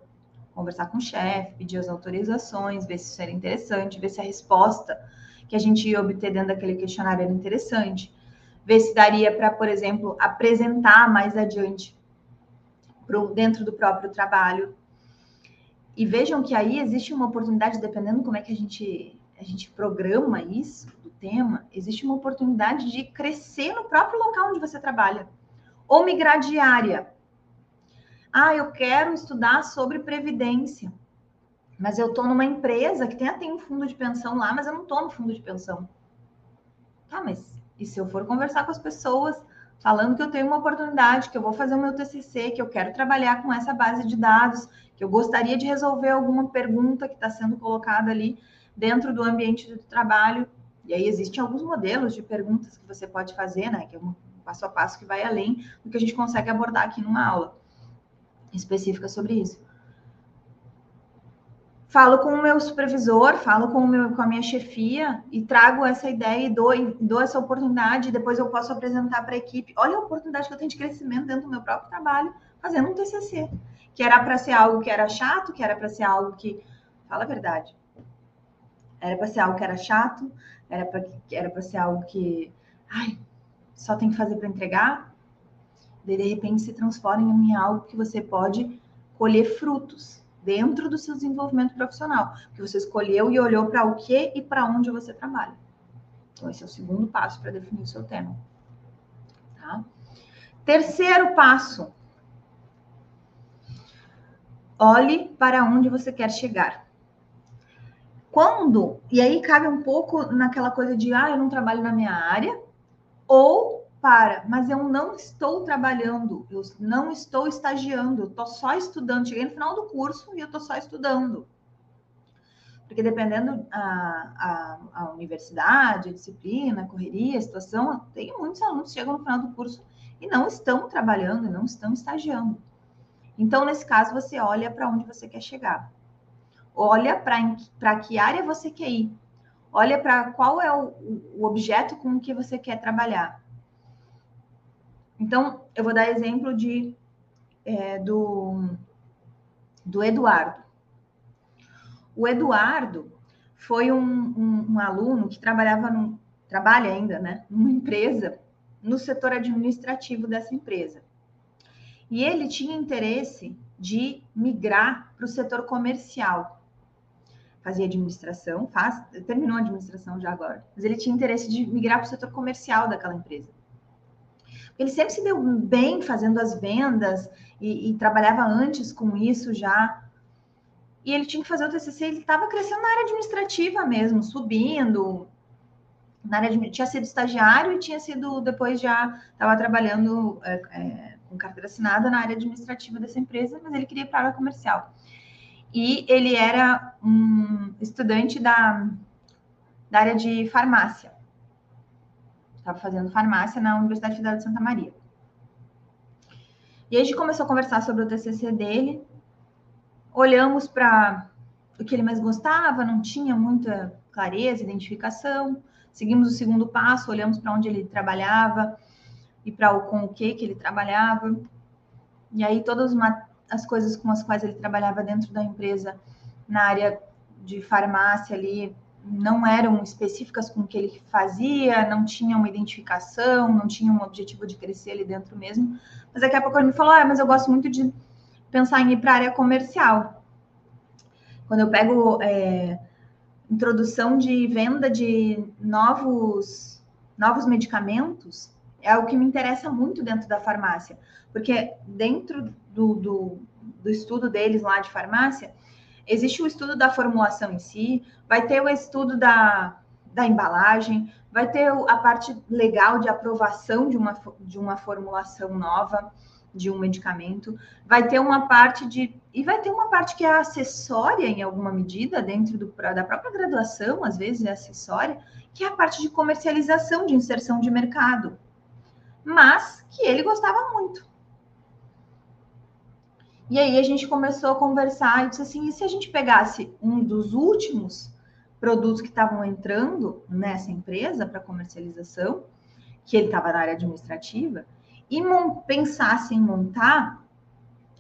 conversar com o chefe, pedir as autorizações, ver se isso era interessante, ver se a resposta que a gente ia obter dentro daquele questionário era interessante, ver se daria para, por exemplo, apresentar mais adiante pro, dentro do próprio trabalho. E vejam que aí existe uma oportunidade, dependendo como é que a gente, a gente programa isso, do tema, existe uma oportunidade de crescer no próprio local onde você trabalha. Ou migrar de área. Ah, eu quero estudar sobre previdência. Mas eu estou numa empresa que tem até um fundo de pensão lá, mas eu não estou no fundo de pensão. Tá, mas e se eu for conversar com as pessoas falando que eu tenho uma oportunidade, que eu vou fazer o meu TCC, que eu quero trabalhar com essa base de dados, que eu gostaria de resolver alguma pergunta que está sendo colocada ali dentro do ambiente do trabalho. E aí existem alguns modelos de perguntas que você pode fazer, né? Que é um passo a passo que vai além do que a gente consegue abordar aqui numa aula específica sobre isso falo com o meu supervisor, falo com, o meu, com a minha chefia e trago essa ideia e dou, dou essa oportunidade, depois eu posso apresentar para a equipe. Olha a oportunidade que eu tenho de crescimento dentro do meu próprio trabalho, fazendo um TCC, que era para ser algo que era chato, que era para ser algo que, fala a verdade, era para ser algo que era chato, era para era ser algo que, ai, só tem que fazer para entregar, de repente se transforma em algo que você pode colher frutos dentro do seu desenvolvimento profissional, que você escolheu e olhou para o que e para onde você trabalha. Então, esse é o segundo passo para definir o seu tema. Tá? Terceiro passo. Olhe para onde você quer chegar. Quando, e aí cabe um pouco naquela coisa de, ah, eu não trabalho na minha área, ou para, mas eu não estou trabalhando, eu não estou estagiando, eu estou só estudando. Cheguei no final do curso e eu estou só estudando. Porque dependendo a, a, a, universidade, a disciplina, a correria, a situação, tem muitos alunos que chegam no final do curso e não estão trabalhando, não estão estagiando. Então, nesse caso, você olha para onde você quer chegar. Olha para que área você quer ir. Olha para qual é o, o objeto com que você quer trabalhar então, eu vou dar exemplo de, é, do, do Eduardo. O Eduardo foi um, um, um aluno que trabalhava num, trabalha ainda, né, numa empresa, no setor administrativo dessa empresa. E ele tinha interesse de migrar para o setor comercial. Fazia administração, faz, terminou a administração já agora, mas ele tinha interesse de migrar para o setor comercial daquela empresa. Ele sempre se deu bem fazendo as vendas e, e trabalhava antes com isso já. E ele tinha que fazer o TCC, ele estava crescendo na área administrativa mesmo, subindo. Na área de, tinha sido estagiário e tinha sido, depois já estava trabalhando é, é, com carteira assinada na área administrativa dessa empresa, mas ele queria ir para a área comercial. E ele era um estudante da, da área de farmácia estava fazendo farmácia na Universidade Federal de Santa Maria. E a gente começou a conversar sobre o TCC dele, olhamos para o que ele mais gostava, não tinha muita clareza, identificação. Seguimos o segundo passo, olhamos para onde ele trabalhava e para o com o que que ele trabalhava. E aí todas uma, as coisas com as quais ele trabalhava dentro da empresa na área de farmácia ali não eram específicas com o que ele fazia, não tinha uma identificação, não tinha um objetivo de crescer ali dentro mesmo. Mas daqui a pouco ele me falou: ah, mas eu gosto muito de pensar em ir para a área comercial. Quando eu pego é, introdução de venda de novos, novos medicamentos, é algo que me interessa muito dentro da farmácia, porque dentro do, do, do estudo deles lá de farmácia, Existe o estudo da formulação em si, vai ter o estudo da, da embalagem, vai ter a parte legal de aprovação de uma, de uma formulação nova de um medicamento, vai ter uma parte de. E vai ter uma parte que é acessória em alguma medida, dentro do, da própria graduação, às vezes é acessória, que é a parte de comercialização, de inserção de mercado. Mas que ele gostava muito. E aí a gente começou a conversar e disse assim: e se a gente pegasse um dos últimos produtos que estavam entrando nessa empresa para comercialização, que ele estava na área administrativa, e pensasse em montar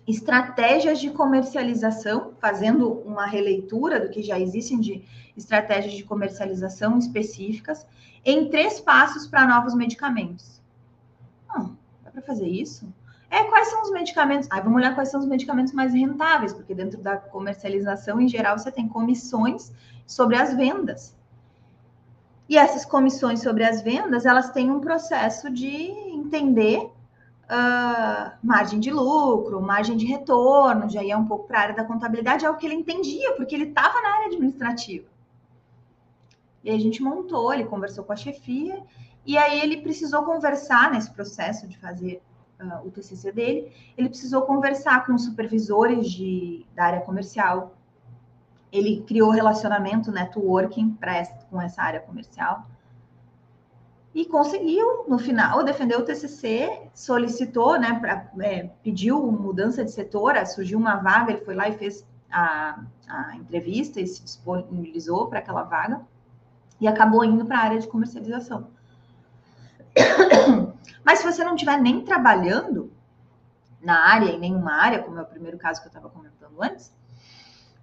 estratégias de comercialização, fazendo uma releitura do que já existem de estratégias de comercialização específicas, em três passos para novos medicamentos. Ah, dá para fazer isso? É, quais são os medicamentos? Aí vamos olhar quais são os medicamentos mais rentáveis, porque dentro da comercialização, em geral, você tem comissões sobre as vendas. E essas comissões sobre as vendas, elas têm um processo de entender uh, margem de lucro, margem de retorno, já ia um pouco para a área da contabilidade, é o que ele entendia, porque ele estava na área administrativa. E a gente montou, ele conversou com a chefia, e aí ele precisou conversar nesse processo de fazer uh, o TCC dele, ele precisou conversar com supervisores de, da área comercial, ele criou relacionamento, networking pra, com essa área comercial, e conseguiu, no final, defender o TCC, solicitou, né, pra, é, pediu mudança de setor, surgiu uma vaga, ele foi lá e fez a, a entrevista e se disponibilizou para aquela vaga, e acabou indo para a área de comercialização. Mas se você não estiver nem trabalhando na área, em nenhuma área, como é o primeiro caso que eu estava comentando antes,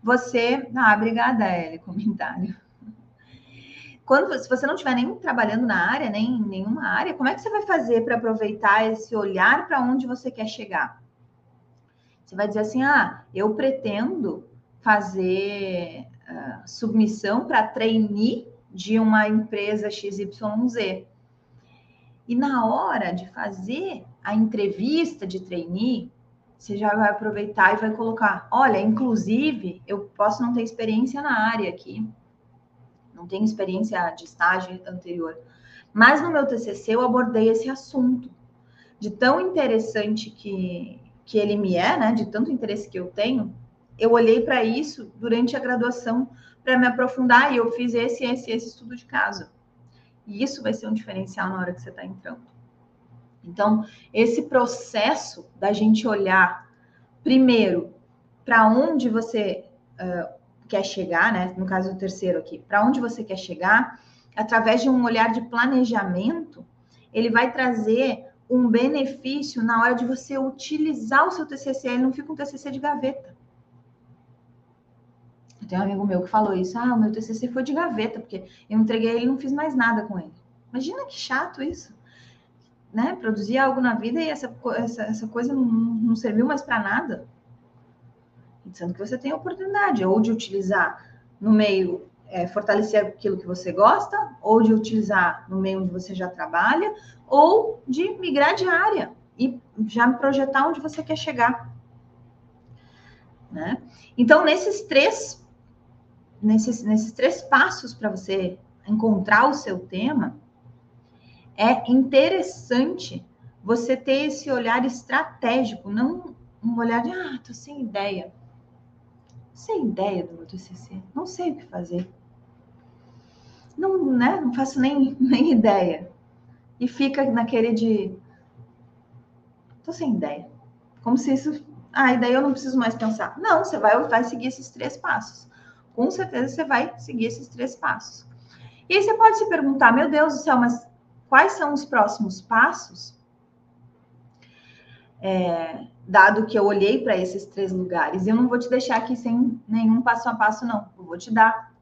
você. Ah, obrigada, Ellie, comentário. Quando, se você não estiver nem trabalhando na área, nem em nenhuma área, como é que você vai fazer para aproveitar esse olhar para onde você quer chegar? Você vai dizer assim: ah, eu pretendo fazer uh, submissão para trainee de uma empresa XYZ. E na hora de fazer a entrevista de trainee, você já vai aproveitar e vai colocar: olha, inclusive, eu posso não ter experiência na área aqui, não tenho experiência de estágio anterior. Mas no meu TCC eu abordei esse assunto. De tão interessante que, que ele me é, né? De tanto interesse que eu tenho, eu olhei para isso durante a graduação para me aprofundar e eu fiz esse, esse, esse estudo de caso. E isso vai ser um diferencial na hora que você está entrando. Então, esse processo da gente olhar primeiro para onde você uh, quer chegar, né? No caso do terceiro aqui, para onde você quer chegar, através de um olhar de planejamento, ele vai trazer um benefício na hora de você utilizar o seu TCC. Ele não fica um TCC de gaveta. Tem um amigo meu que falou isso. Ah, o meu TCC foi de gaveta, porque eu entreguei ele e não fiz mais nada com ele. Imagina que chato isso. Né? Produzir algo na vida e essa, essa, essa coisa não, não serviu mais para nada sendo que você tem a oportunidade ou de utilizar no meio, é, fortalecer aquilo que você gosta, ou de utilizar no meio onde você já trabalha, ou de migrar de área e já projetar onde você quer chegar. Né? Então, nesses três, nesses, nesses três passos para você encontrar o seu tema, é interessante você ter esse olhar estratégico, não um olhar de, ah, tô sem ideia sem ideia do meu TCC, não sei o que fazer. Não, né? Não faço nem, nem ideia. E fica naquele de. Tô sem ideia. Como se isso. Ah, e daí eu não preciso mais pensar. Não, você vai, vai seguir esses três passos. Com certeza você vai seguir esses três passos. E aí você pode se perguntar, meu Deus do céu, mas quais são os próximos passos? É, dado que eu olhei para esses três lugares. Eu não vou te deixar aqui sem nenhum passo a passo, não. Eu vou te dar.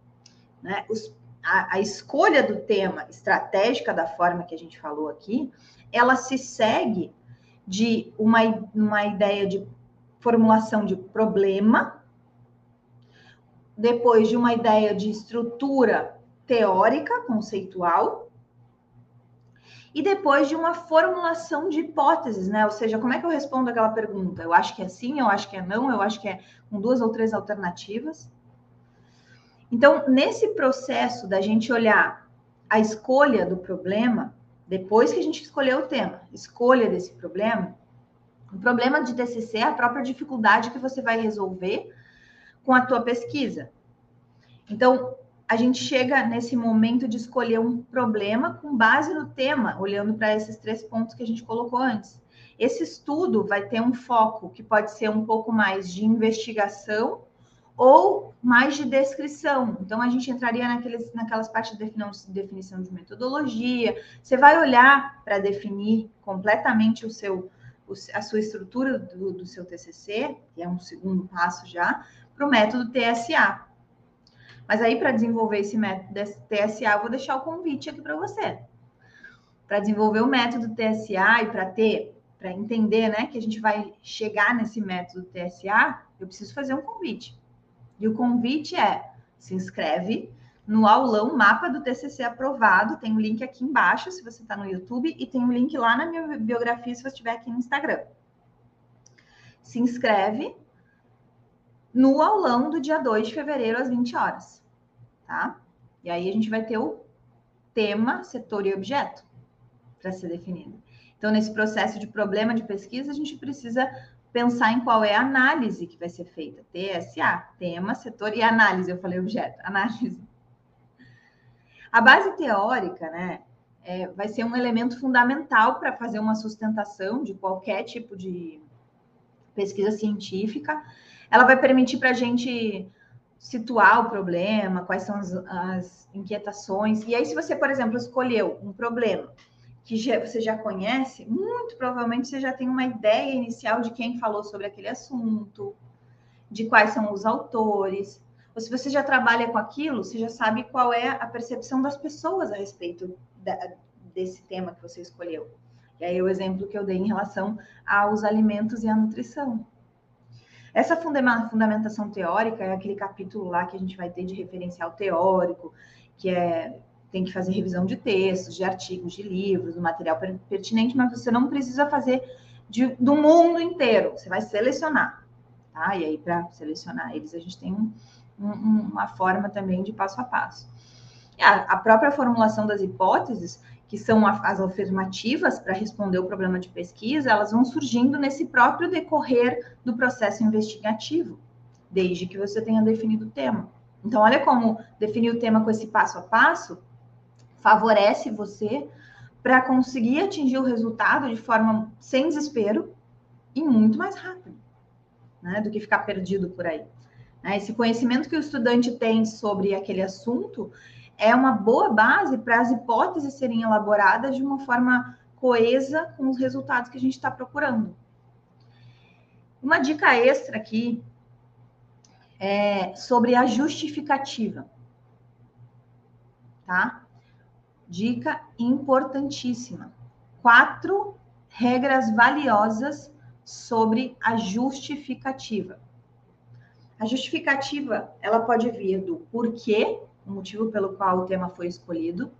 Né? Os, a, a escolha do tema estratégica, da forma que a gente falou aqui, ela se segue de uma, uma ideia de formulação de problema, depois de uma ideia de estrutura teórica, conceitual, e depois de uma formulação de hipóteses, né? Ou seja, como é que eu respondo aquela pergunta? Eu acho que é sim, eu acho que é não, eu acho que é com duas ou três alternativas. Então, nesse processo da gente olhar a escolha do problema, depois que a gente escolheu o tema, escolha desse problema, o problema de TCC é a própria dificuldade que você vai resolver com a tua pesquisa. Então, a gente chega nesse momento de escolher um problema com base no tema, olhando para esses três pontos que a gente colocou antes. Esse estudo vai ter um foco que pode ser um pouco mais de investigação ou mais de descrição. Então, a gente entraria naqueles, naquelas partes de definição de metodologia. Você vai olhar para definir completamente o seu, a sua estrutura do, do seu TCC, que é um segundo passo já, para o método TSA. Mas aí, para desenvolver esse método TSA, vou deixar o convite aqui para você. Para desenvolver o método TSA e para ter, para entender, né, que a gente vai chegar nesse método TSA, eu preciso fazer um convite. E o convite é: se inscreve no aulão Mapa do TCC aprovado. Tem um link aqui embaixo, se você está no YouTube, e tem um link lá na minha biografia, se você estiver aqui no Instagram. Se inscreve no aulão do dia 2 de fevereiro, às 20 horas, tá? E aí a gente vai ter o tema, setor e objeto para ser definido. Então, nesse processo de problema de pesquisa, a gente precisa pensar em qual é a análise que vai ser feita. TSA, tema, setor e análise. Eu falei objeto, análise. A base teórica, né, é, vai ser um elemento fundamental para fazer uma sustentação de qualquer tipo de pesquisa científica. Ela vai permitir para a gente situar o problema, quais são as, as, inquietações. E aí, se você, por exemplo, escolheu um problema que já, você já conhece, muito provavelmente você já tem uma ideia inicial de quem falou sobre aquele assunto, de quais são os autores. Ou se você já trabalha com aquilo, você já sabe qual é a percepção das pessoas a respeito da, desse tema que você escolheu. E aí o exemplo que eu dei em relação aos alimentos e à nutrição. Essa fundamentação teórica é aquele capítulo lá que a gente vai ter de referencial teórico, que é tem que fazer revisão de textos, de artigos, de livros, do material pertinente, mas você não precisa fazer de, do mundo inteiro. Você vai selecionar, tá? E aí, para selecionar eles, a gente tem um, um, uma forma também de passo a passo. A, a própria formulação das hipóteses, que são as afirmativas para responder o problema de pesquisa, elas vão surgindo nesse próprio decorrer do processo investigativo, desde que você tenha definido o tema. Então, olha como definir o tema com esse passo a passo favorece você para conseguir atingir o resultado de forma sem desespero e muito mais rápido, né, do que ficar perdido por aí. Né? Esse conhecimento que o estudante tem sobre aquele assunto é uma boa base para as hipóteses serem elaboradas de uma forma coesa com os resultados que a gente está procurando. Uma dica extra aqui é sobre a justificativa, tá? Dica importantíssima. Quatro regras valiosas sobre a justificativa. A justificativa, ela pode vir do porquê, o motivo pelo qual o tema foi escolhido,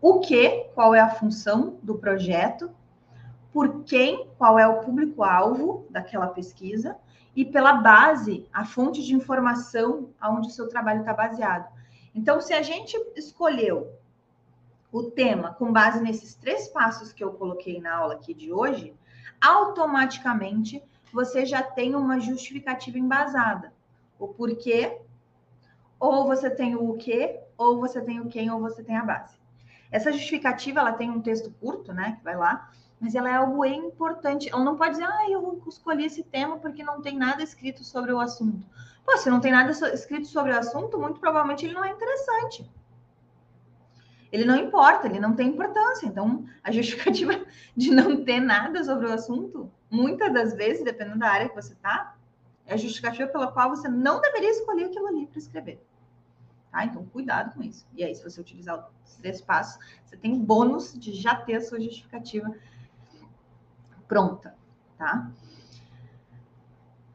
o que, qual é a função do projeto, por quem, qual é o público-alvo daquela pesquisa, e pela base, a fonte de informação aonde o seu trabalho está baseado. Então, se a gente escolheu o tema com base nesses três passos que eu coloquei na aula aqui de hoje, automaticamente você já tem uma justificativa embasada o porquê, ou você tem o que, ou você tem o quem, ou você tem a base. Essa justificativa, ela tem um texto curto, né, que vai lá, mas ela é algo importante. Ela não pode dizer, ah, eu escolhi esse tema porque não tem nada escrito sobre o assunto. Pô, se não tem nada escrito sobre o assunto, muito provavelmente ele não é interessante. Ele não importa, ele não tem importância. Então, a justificativa de não ter nada sobre o assunto, muitas das vezes, dependendo da área que você está, é a justificativa pela qual você não deveria escolher aquilo ali para escrever. Tá? Então, cuidado com isso. E aí, se você utilizar os três passos, você tem bônus de já ter a sua justificativa pronta, tá?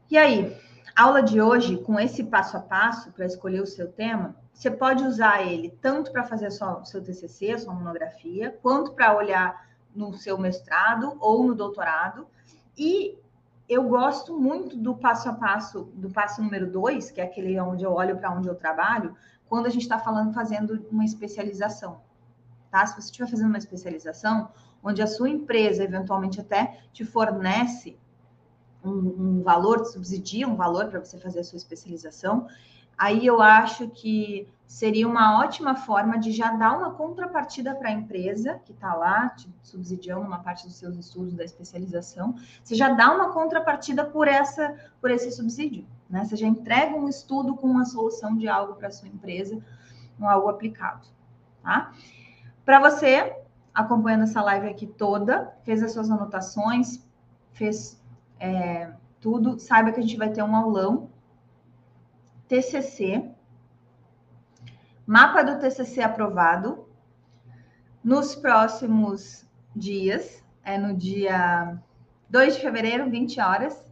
E aí, aula de hoje, com esse passo a passo para escolher o seu tema, você pode usar ele tanto para fazer o seu TCC, a sua monografia, quanto para olhar no seu mestrado ou no doutorado. E eu gosto muito do passo a passo, do passo número dois, que é aquele onde eu olho para onde eu trabalho, quando a gente está falando, fazendo uma especialização. Tá? Se você estiver fazendo uma especialização, onde a sua empresa eventualmente até te fornece um, um valor, subsidia um valor para você fazer a sua especialização, aí eu acho que seria uma ótima forma de já dar uma contrapartida para a empresa que está lá te subsidiando uma parte dos seus estudos da especialização. Você já dá uma contrapartida por essa por esse subsídio, né? Você já entrega um estudo com uma solução de algo para sua empresa, um algo aplicado, tá? Para você acompanhando essa live aqui toda, fez as suas anotações, fez é, tudo, saiba que a gente vai ter um aulão TCC, mapa do TCC aprovado, nos próximos dias, é no dia 2 de fevereiro, 20 horas.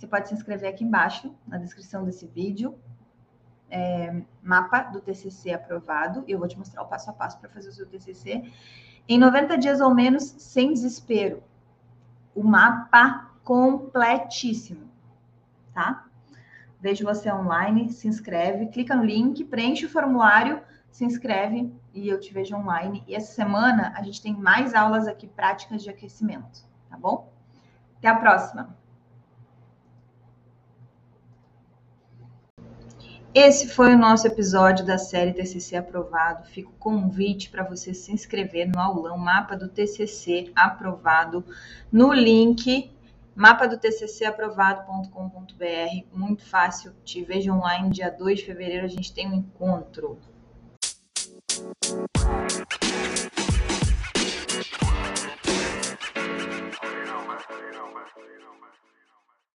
Você pode se inscrever aqui embaixo, na descrição desse vídeo. É, mapa do TCC aprovado. Eu vou te mostrar o passo a passo para fazer o seu TCC. Em 90 dias ou menos, sem desespero. O mapa completíssimo, tá? Vejo você online, se inscreve, clica no link, preenche o formulário, se inscreve e eu te vejo online. E essa semana a gente tem mais aulas aqui práticas de aquecimento, tá bom? Até a próxima! Esse foi o nosso episódio da série TCC aprovado. Fica o convite para você se inscrever no aulão Mapa do TCC aprovado no link mapa do TCC aprovado.com.br. Muito fácil. Te vejo online dia 2 de fevereiro. A gente tem um encontro.